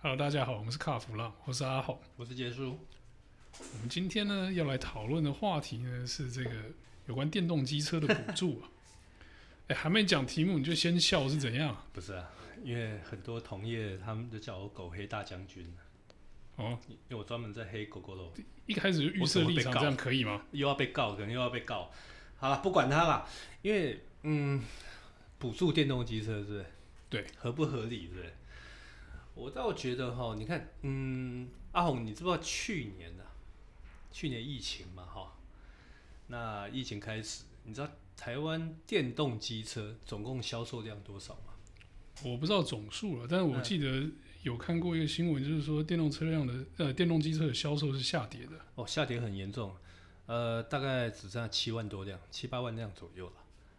Hello，大家好，我们是卡弗浪，我是阿红，我是杰叔。我们今天呢要来讨论的话题呢是这个有关电动机车的补助啊。哎、欸，还没讲题目你就先笑是怎样？不是啊，因为很多同业他们都叫我“狗黑大将军”。哦，因为我专门在黑狗狗肉。一开始就预设立场这样可以吗？又要被告，可能又要被告。好了，不管他了，因为嗯，补助电动机车是不是？对，合不合理是不是？我倒觉得哈，你看，嗯，阿红，你知不知道去年呢、啊？去年疫情嘛，哈，那疫情开始，你知道台湾电动机车总共销售量多少吗？我不知道总数了，但是我记得有看过一个新闻，就是说电动车辆的呃电动机车的销售是下跌的。哦，下跌很严重，呃，大概只剩下七万多辆，七八万辆左右了。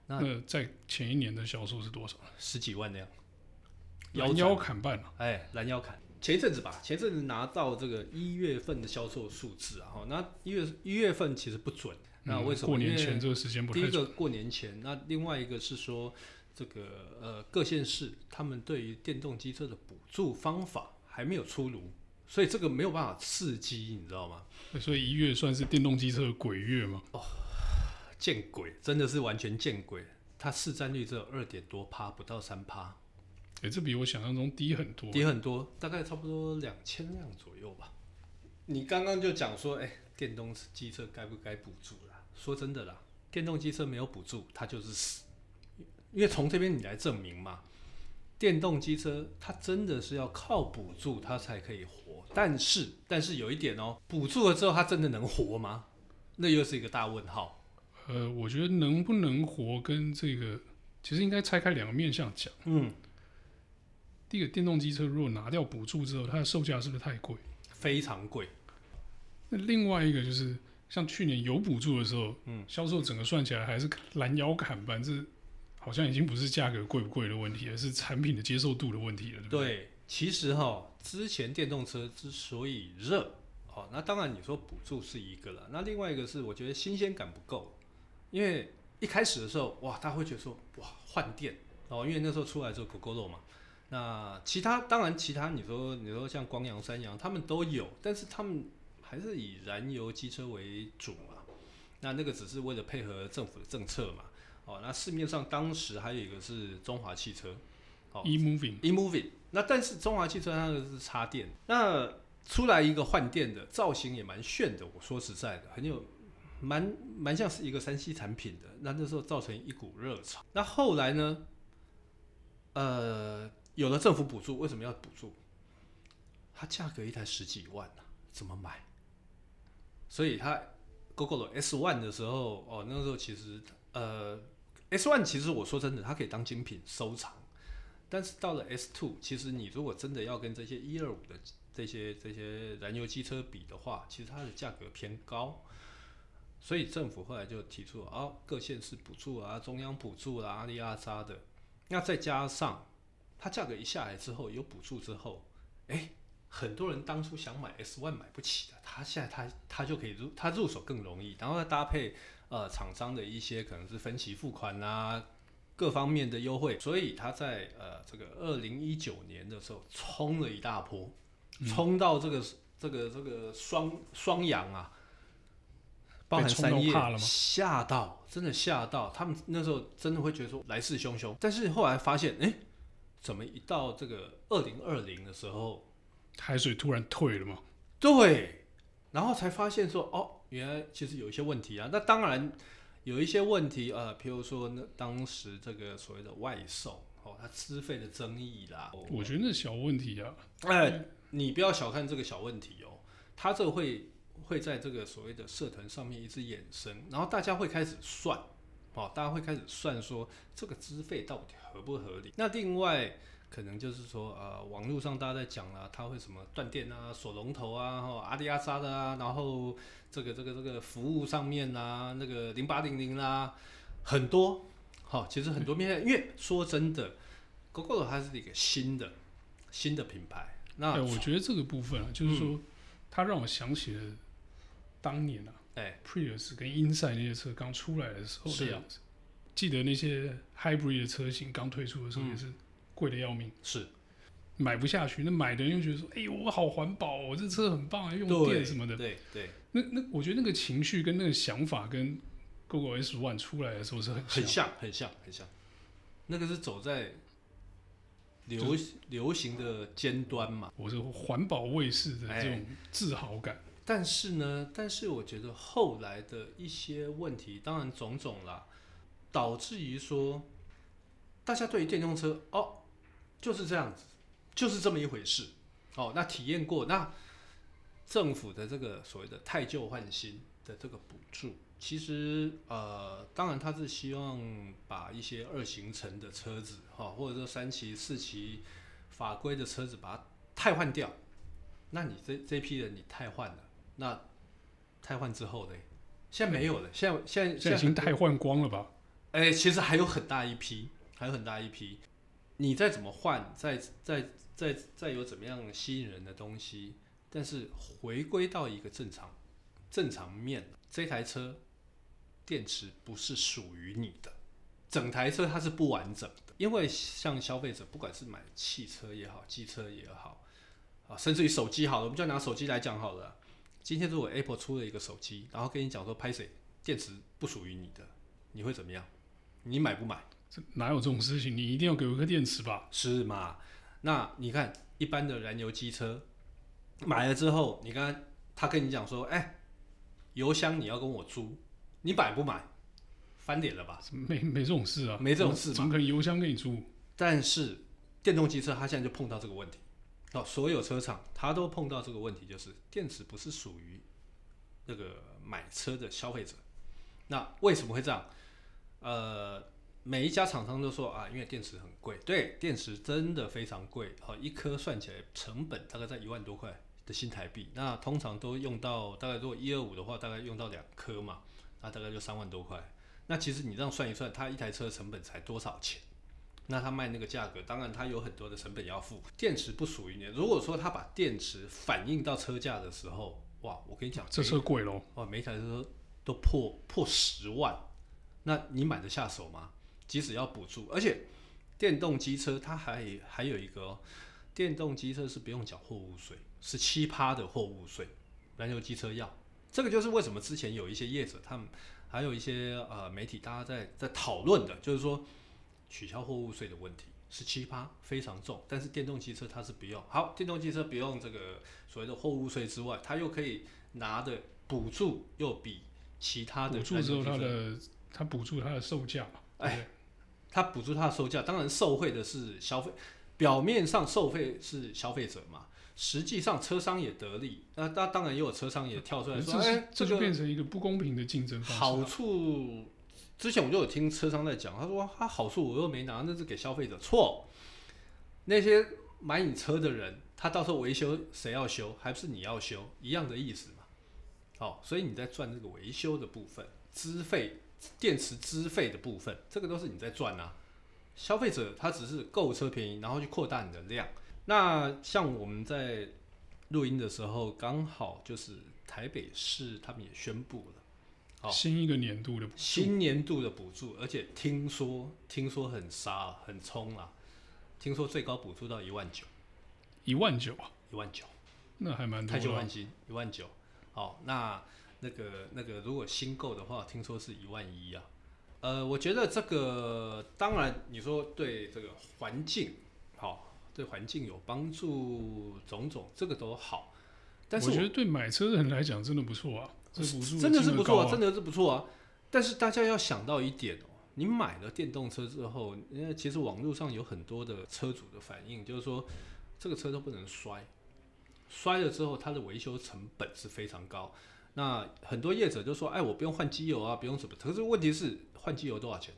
那，那在前一年的销售是多少？十几万辆。拦腰砍半了，哎，拦腰砍。前一阵子吧，前一阵子拿到这个一月份的销售数字啊，哈，那一月一月份其实不准。那为什么？过年前这个时间不太准。第一个过年前，那另外一个是说，这个呃各县市他们对于电动机车的补助方法还没有出炉，所以这个没有办法刺激，你知道吗？所以一月算是电动机车的鬼月吗？哦，见鬼，真的是完全见鬼！它市占率只有二点多趴，不到三趴。哎、欸，这比我想象中低很多，低很多，大概差不多两千辆左右吧。你刚刚就讲说，哎、欸，电动机车该不该补助啦？说真的啦，电动机车没有补助，它就是死。因为从这边你来证明嘛，电动机车它真的是要靠补助它才可以活。但是，但是有一点哦、喔，补助了之后它真的能活吗？那又是一个大问号。呃，我觉得能不能活跟这个其实应该拆开两个面向讲。嗯。第一个，电动机车如果拿掉补助之后，它的售价是不是太贵？非常贵。那另外一个就是，像去年有补助的时候，嗯，销售整个算起来还是拦腰砍半，这好像已经不是价格贵不贵的问题，而是产品的接受度的问题了，对不对？对，其实哈，之前电动车之所以热，哦，那当然你说补助是一个了，那另外一个是我觉得新鲜感不够，因为一开始的时候，哇，他会觉得说，哇，换电哦，因为那时候出来之后 Gogoro 嘛。那其他当然，其他你说你说像光阳、三阳，他们都有，但是他们还是以燃油机车为主嘛。那那个只是为了配合政府的政策嘛。哦，那市面上当时还有一个是中华汽车，哦，e-moving，e-moving。那但是中华汽车它那个是插电，那出来一个换电的造型也蛮炫的。我说实在的，很有蛮蛮像是一个三 C 产品的。那那时候造成一股热潮。那后来呢？呃。有了政府补助，为什么要补助？它价格一台十几万呢、啊，怎么买？所以它 Google S One 的时候，哦，那个时候其实呃，S One 其实我说真的，它可以当精品收藏。但是到了 S Two，其实你如果真的要跟这些一二五的这些这些燃油机车比的话，其实它的价格偏高。所以政府后来就提出哦，各县市补助啊，中央补助、啊，阿里阿扎的。那再加上它价格一下来之后，有补助之后，哎、欸，很多人当初想买 S One 买不起的，他现在他他就可以入，他入手更容易，然后再搭配呃厂商的一些可能是分期付款啊，各方面的优惠，所以他在呃这个二零一九年的时候冲了一大波，冲到这个、嗯、这个这个双双阳啊，包含三叶吓到，真的吓到，他们那时候真的会觉得说来势汹汹，但是后来发现哎。欸怎么一到这个二零二零的时候，海水突然退了吗？对，然后才发现说，哦，原来其实有一些问题啊。那当然有一些问题，呃，譬如说那当时这个所谓的外送，哦，它资费的争议啦。我觉得那小问题啊，哎、呃，你不要小看这个小问题哦，它这个会会在这个所谓的社团上面一直衍生，然后大家会开始算。哦，大家会开始算说这个资费到底合不合理？那另外可能就是说，呃，网络上大家在讲了，它会什么断电啊、锁龙头啊、哈阿迪阿莎的啊，然后这个这个这个服务上面啊，那个零八零零啦，很多。好，其实很多面向，因为说真的，Gogoro 它是一个新的新的品牌。那、欸、我觉得这个部分啊，就是说、嗯，它让我想起了当年啊。哎，Prius 跟 Insight 那些车刚出来的时候的样子，记得那些 Hybrid 的车型刚推出的时候也是贵的要命。是，买不下去，那买的人又觉得说，哎呦，我好环保哦，我这车很棒，用电什么的。对对。对那那我觉得那个情绪跟那个想法跟 Google S One 出来的时候是很很像很像很像，那个是走在流流行的尖端嘛。我是环保卫士的这种自豪感。欸，但是呢，但是我觉得后来的一些问题，当然种种啦，导致于说大家对于电动车哦就是这样子，就是这么一回事哦。那体验过那。政府的这个所谓的汰旧换新的这个补助，其实呃，当然他是希望把一些二行程的车子哈，或者说三期、四期法规的车子把它汰换掉。那你这这批人你汰换了，那汰换之后呢？现在没有了，现在现在现在已经汰换光了吧？哎、欸，其实还有很大一批，还有很大一批。你再怎么换，再再再再有怎么样吸引人的东西。但是回归到一个正常正常面，这台车电池不是属于你的，整台车它是不完整的。因为像消费者，不管是买汽车也好，机车也好，啊，甚至于手机好了，我们就拿手机来讲好了。今天如果 Apple 出了一个手机，然后跟你讲说拍谁电池不属于你的，你会怎么样？你买不买？这哪有这种事情？你一定要给我一个电池吧？是吗？那你看一般的燃油机车。买了之后，你刚刚他跟你讲说，哎、欸，油箱你要跟我租，你买不买？翻脸了吧？没没这种事啊，没这种事，怎么可能油箱给你租？但是电动机车它现在就碰到这个问题，哦，所有车厂它都碰到这个问题，就是电池不是属于那个买车的消费者。那为什么会这样？呃，每一家厂商都说啊，因为电池很贵，对，电池真的非常贵，好，一颗算起来成本大概在一万多块。的新台币，那通常都用到大概如果一二五的话，大概用到两颗嘛，那大概就三万多块。那其实你这样算一算，它一台车成本才多少钱？那他卖那个价格，当然他有很多的成本要付。电池不属于你，如果说他把电池反映到车价的时候，哇，我跟你讲，这车贵喽！哇，每台车都破破十万，那你买得下手吗？即使要补助，而且电动机车它还还有一个哦，电动机车是不用缴货物税。是七趴的货物税，燃油机车要，这个就是为什么之前有一些业者，他们还有一些呃媒体，大家在在讨论的，就是说取消货物税的问题，十七趴非常重，但是电动汽车它是不用。好，电动汽车不用这个所谓的货物税之外，它又可以拿的补助又比其他的补助之后它的它补助它的售价，哎，它补助它的售价，当然受惠的是消费，表面上受惠是消费者嘛。实际上车商也得利，那那当然也有车商也跳出来说，哎、欸，这就变成一个不公平的竞争方式。好处，之前我就有听车商在讲，他说他好处我又没拿，那是给消费者。错，那些买你车的人，他到时候维修谁要修，还不是你要修，一样的意思嘛。好，所以你在赚这个维修的部分，资费、电池资费的部分，这个都是你在赚啊。消费者他只是购车便宜，然后去扩大你的量。那像我们在录音的时候，刚好就是台北市他们也宣布了，好，新一个年度的补助，新年度的补助，而且听说听说很杀很冲啊，听说最高补助到一万九，一万九啊，一万九，那还蛮多，汰旧换新一万九，好，那那个那个如果新购的话，听说是一万一啊，呃，我觉得这个当然你说对这个环境好。对环境有帮助，种种这个都好，但是我，我觉得对买车的人来讲真的不错啊，真的是不错啊，真的是不错啊。但是大家要想到一点哦，你买了电动车之后，因为其实网络上有很多的车主的反应，就是说这个车都不能摔，摔了之后它的维修成本是非常高。那很多业者就说，哎，我不用换机油啊，不用什么。可是问题是换机油多少钱？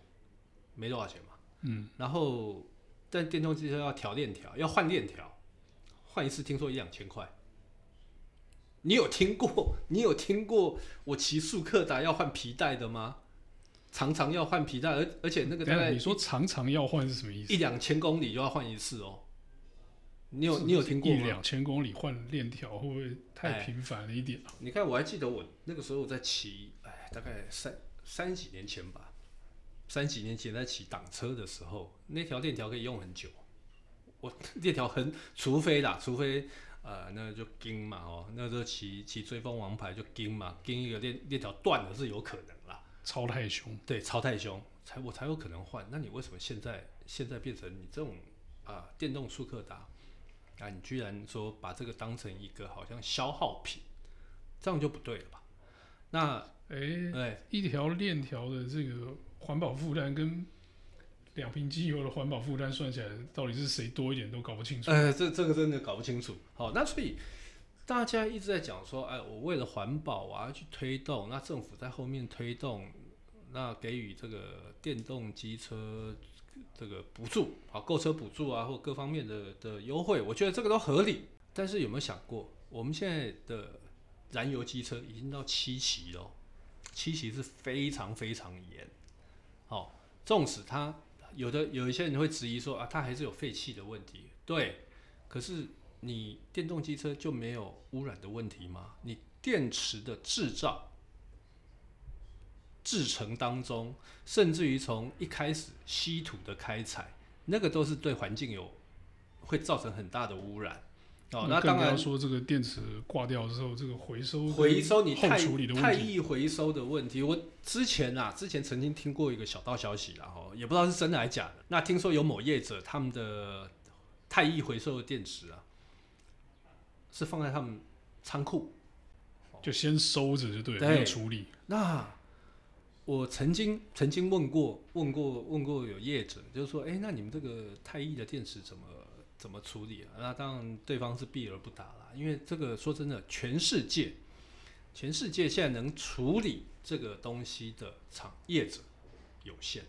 没多少钱嘛。嗯，然后。但电动机车要调链条，要换链条，换一次听说一两千块。你有听过？你有听过我骑速克达要换皮带的吗？常常要换皮带，而而且那个大概你说常常要换是什么意思？一两千公里就要换一次哦。你有你有听过吗？一两千公里换链条会不会太频繁了一点？哎，你看，我还记得我那个时候在骑，哎，大概三三几年前吧。三几年前在骑挡车的时候，那条链条可以用很久。我 链条很，除非啦，除非呃，那就金嘛哦，那时候骑骑追风王牌就金嘛，金一个链链条断了是有可能啦，超太凶，对，超太凶，才我才有可能换。那你为什么现在现在变成你这种啊、呃、电动速克达啊，你居然说把这个当成一个好像消耗品，这样就不对了吧？那哎哎，欸、一条链条的这个环保负担跟两瓶机油的环保负担算起来，到底是谁多一点都搞不清楚。呃，这这个真的搞不清楚。好，那所以大家一直在讲说，哎，我为了环保，我要去推动，那政府在后面推动，那给予这个电动机车这个补助，啊，购车补助啊，或各方面的的优惠，我觉得这个都合理。但是有没有想过，我们现在的燃油机车已经到七期了，七期是非常非常严。好，纵使它。有的有一些人会质疑说啊，它还是有废气的问题。对，可是你电动机车就没有污染的问题吗？你电池的制造、制成当中，甚至于从一开始稀土的开采，那个都是对环境有会造成很大的污染。哦，那当然说这个电池挂掉之后，这个回收回收你太太易回收的问题。我之前啊，之前曾经听过一个小道消息，然后也不知道是真的还是假的。那听说有某业者他们的太易回收的电池啊，是放在他们仓库，就先收着就对了，没有处理。那我曾经曾经问过问过问过有业者，就是说，哎，那你们这个太易的电池怎么？怎么处理啊？那当然，对方是避而不答啦。因为这个说真的，全世界，全世界现在能处理这个东西的厂业者有限。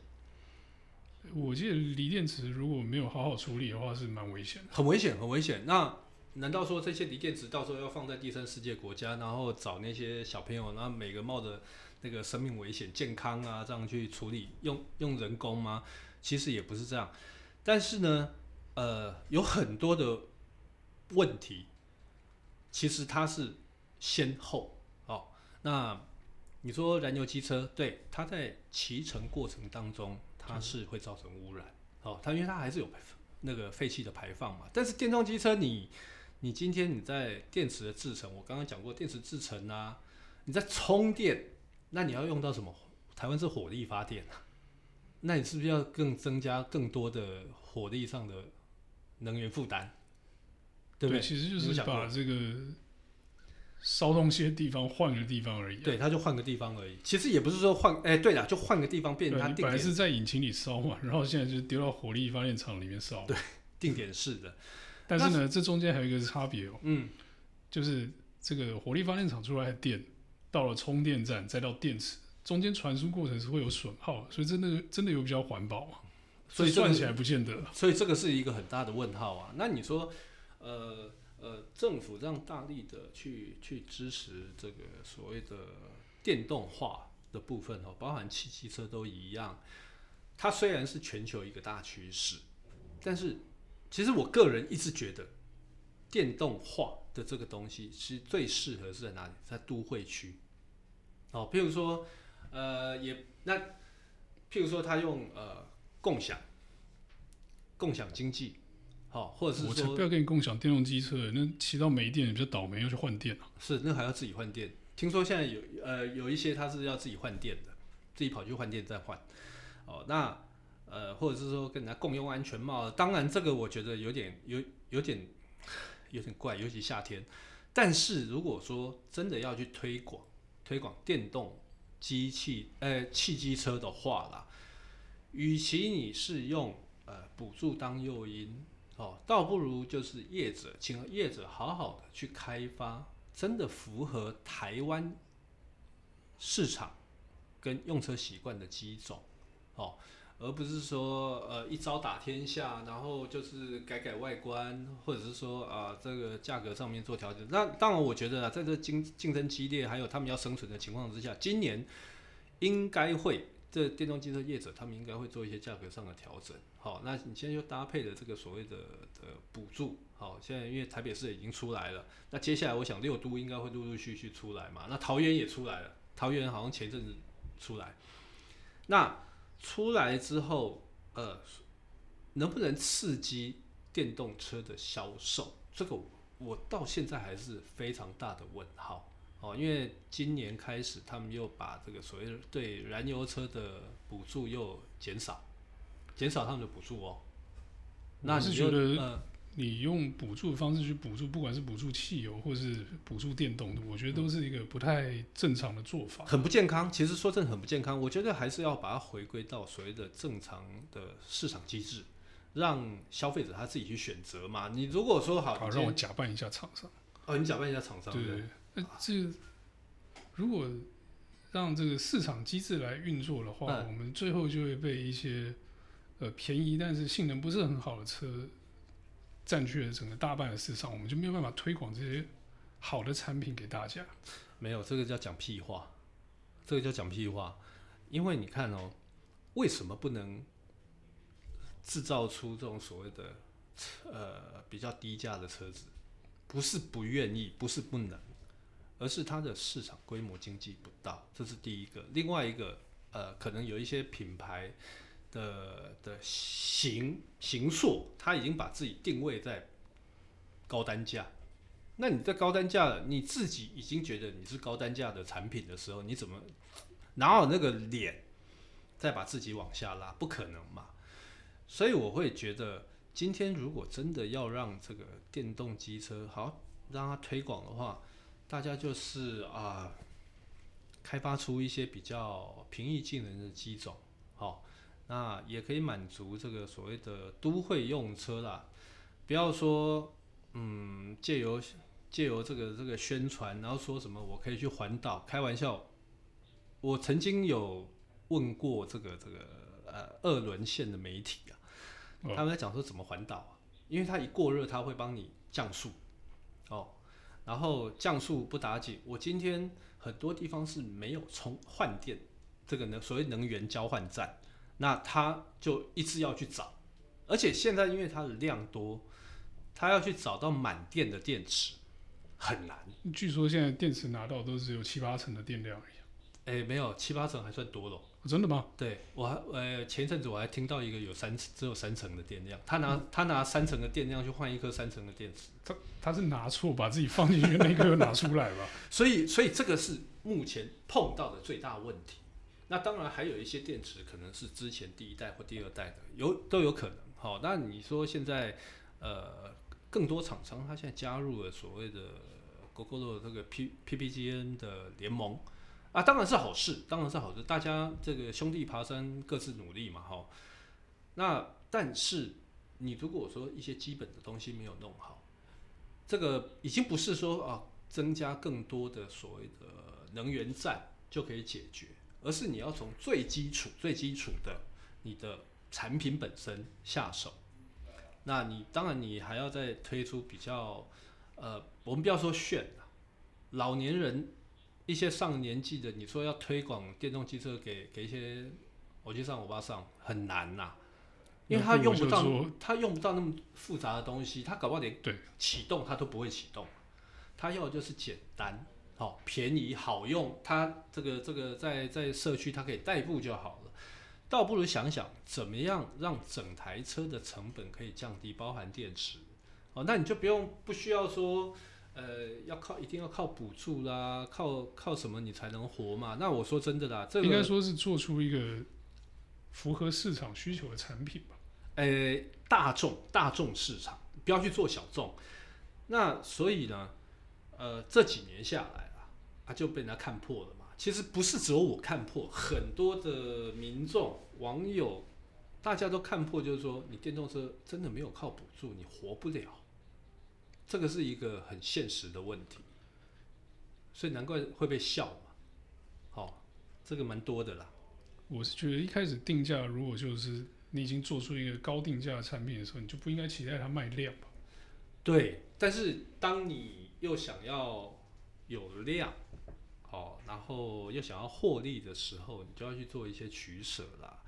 我记得锂电池如果没有好好处理的话，是蛮危险的。很危险，很危险。那难道说这些锂电池到时候要放在第三世界国家，然后找那些小朋友，然后每个冒着那个生命危险、健康啊这样去处理，用用人工吗？其实也不是这样。但是呢，呃，有很多的问题，其实它是先后哦。那你说燃油机车，对，它在骑乘过程当中，它是会造成污染哦。它因为它还是有那个废气的排放嘛。但是电动机车你，你今天你在电池的制成，我刚刚讲过电池制成啊，你在充电，那你要用到什么？台湾是火力发电啊，那你是不是要更增加更多的火力上的？能源负担，对不对？其实就是把这个烧东西的地方换个地方而已。对，他就换个地方而已。其实也不是说换，哎，对了，就换个地方变成它定点。本来是在引擎里烧嘛，然后现在就丢到火力发电厂里面烧。对，定点式的。但是呢，这中间还有一个差别哦。嗯，就是这个火力发电厂出来的电，到了充电站再到电池，中间传输过程是会有损耗，所以真的真的有比较环保嘛。所以算起来不见得，所以这个是一个很大的问号啊。那你说，呃呃，政府这样大力的去去支持这个所谓的电动化的部分哦，包含汽机车都一样。它虽然是全球一个大趋势，但是其实我个人一直觉得，电动化的这个东西其实最适合是在哪里？在都会区。哦，譬如说，呃，也那譬如说，他用呃。共享，共享经济，好，或者是说，我才不要跟你共享电动机车，那骑到没电，你比较倒霉，要去换电啊。是，那还要自己换电。听说现在有呃有一些他是要自己换电的，自己跑去换电再换。哦，那呃或者是说跟人家共用安全帽，当然这个我觉得有点有有点有点怪，尤其夏天。但是如果说真的要去推广推广电动机器呃汽机车的话啦。与其你是用呃补助当诱因，哦，倒不如就是业者，请业者好好的去开发真的符合台湾市场跟用车习惯的机种，哦，而不是说呃一招打天下，然后就是改改外观，或者是说啊、这个价格上面做调整。那当然，我觉得啊，在这竞竞争激烈，还有他们要生存的情况之下，今年应该会。这电动机车业者，他们应该会做一些价格上的调整。好，那你现在就搭配了这个所谓的的补助。好，现在因为台北市已经出来了，那接下来我想六都应该会陆陆续续出来嘛。那桃园也出来了，桃园好像前阵子出来。那出来之后，呃，能不能刺激电动车的销售，这个我到现在还是非常大的问号哦。因为今年开始，他们又把这个所谓的对燃油车的补助又减少，减少他们的补助哦。那你觉得，你用补助的方式去补助，不管是补助汽油或是补助电动的，我觉得都是一个不太正常的做法，很不健康。其实说真的，很不健康。我觉得还是要把它回归到所谓的正常的市场机制。让消费者他自己去选择嘛。你如果说好，好让我假扮一下厂商。哦，你假扮一下厂商。对对对。那这个如果让这个市场机制来运作的话，嗯，我们最后就会被一些呃便宜但是性能不是很好的车占据了整个大半的市场，我们就没有办法推广这些好的产品给大家。没有，这个叫讲屁话，这个叫讲屁话。因为你看哦，为什么不能？制造出这种所谓的呃比较低价的车子，不是不愿意，不是不能，而是它的市场规模经济不到，这是第一个。另外一个呃，可能有一些品牌的的形形塑，它已经把自己定位在高单价。那你在高单价，你自己已经觉得你是高单价的产品的时候，你怎么哪有那个脸再把自己往下拉？不可能嘛。所以我会觉得，今天如果真的要让这个电动机车好让它推广的话，大家就是啊，开发出一些比较平易近人的机种，好，那也可以满足这个所谓的都会用车啦。不要说，嗯，借由借由这个这个宣传，然后说什么我可以去环岛，开玩笑。我曾经有问过这个这个呃二轮线的媒体啊。他们在讲说怎么环岛啊？因为它一过热，它会帮你降速，哦，然后降速不打紧。我今天很多地方是没有充换电，这个能所谓能源交换站，那他就一直要去找，而且现在因为它的量多，他要去找到满电的电池很难。据说现在电池拿到都只有七八成的电量而已。哎，没有七八成还算多了。真的吗？对，我还呃前一阵子我还听到一个有三只有三层的电量，他拿、嗯、他拿三层的电量去换一颗三层的电池，他他是拿错把自己放进去那颗又拿出来吧？所以所以这个是目前碰到的最大问题。那当然还有一些电池可能是之前第一代或第二代的，有都有可能。好，那你说现在呃更多厂商他现在加入了所谓的 Gogoro 这个 P PPGN 的联盟。啊，当然是好事，当然是好事。大家这个兄弟爬山，各自努力嘛，哈。那但是你如果说一些基本的东西没有弄好，这个已经不是说啊增加更多的所谓的能源站就可以解决，而是你要从最基础、最基础的你的产品本身下手。那你当然你还要再推出比较呃，我们不要说炫，老年人。一些上年纪的，你说要推广电动汽车给给一些我去上我爸上很难呐、啊，因为他用不到，他用不到那么复杂的东西，他搞不好连启动他都不会启动，他要的就是简单、好便宜、好用，他这个这个在在社区他可以代步就好了，倒不如想想怎么样让整台车的成本可以降低，包含电池，哦，那你就不用不需要说。呃，要靠一定要靠补助啦，靠靠什么你才能活嘛？那我说真的啦，这个、应该说是做出一个符合市场需求的产品吧。呃，大众大众市场，不要去做小众。那所以呢，呃，这几年下来啊，啊就被人家看破了嘛。其实不是只有我看破，很多的民众网友大家都看破，就是说你电动车真的没有靠补助，你活不了。这个是一个很现实的问题，所以难怪会被笑嘛。好、哦，这个蛮多的啦。我是觉得一开始定价，如果就是你已经做出一个高定价的产品的时候，你就不应该期待它卖量吧？对，但是当你又想要有量，好、哦，然后又想要获利的时候，你就要去做一些取舍啦。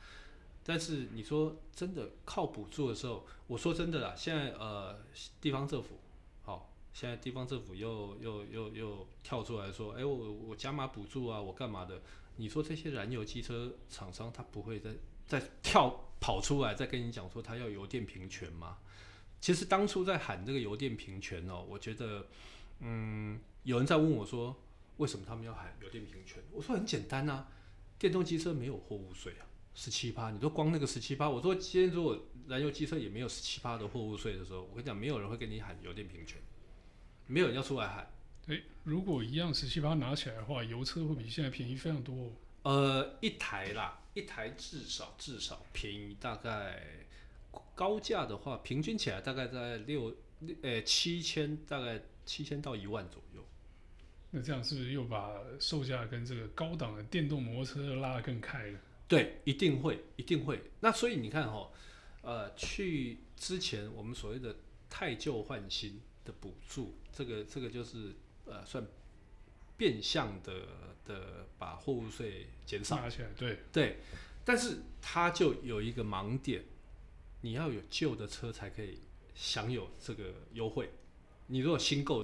但是你说真的靠补助的时候，我说真的啦，现在呃地方政府。现在地方政府又又又又跳出来说：“哎，我我加码补助啊，我干嘛的？”你说这些燃油机车厂商他不会再再跳跑出来再跟你讲说他要油电平权吗？其实当初在喊这个油电平权哦，我觉得，嗯，有人在问我说，为什么他们要喊油电平权？我说很简单啊，电动机车没有货物税啊，十七趴，你说光那个十七趴，我说今天如果燃油机车也没有十七趴的货物税的时候，我跟你讲，没有人会跟你喊油电平权，没有人要出来喊。诶，如果一样十七八拿起来的话，油车会比现在便宜非常多哦。呃，一台啦，一台至少至少便宜大概高价的话，平均起来大概在六呃七千，大概七千到一万左右。那这样是不是又把售价跟这个高档的电动摩托车拉得更开了？对，一定会，一定会。那所以你看哈，呃，去之前我们所谓的太旧换新的补助，这个这个就是。呃，算变相的的把货物税减少起来，对对，但是它就有一个盲点，你要有旧的车才可以享有这个优惠。你如果新购，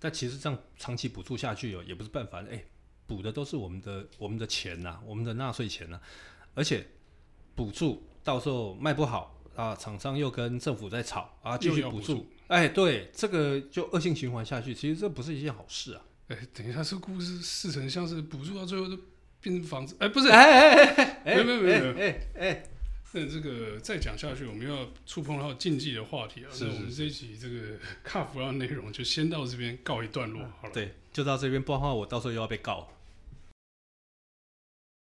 但其实这样长期补助下去哦也不是办法。哎、欸，补的都是我们的我们的钱呐、啊，我们的纳税钱呐、啊，而且补助到时候卖不好啊，厂商又跟政府在吵啊，继续补助。哎，对，这个就恶性循环下去，其实这不是一件好事啊。哎，等一下，这故事似曾相识，补助到最后都变成房子。哎，不是，哎哎哎哎，没有没有没有，哎哎，那这个再讲下去，我们要触碰到禁忌的话题啊。是，我们这一集这个卡弗拉内容就先到这边告一段落，好了。对，就到这边，不然的话我到时候又要被告。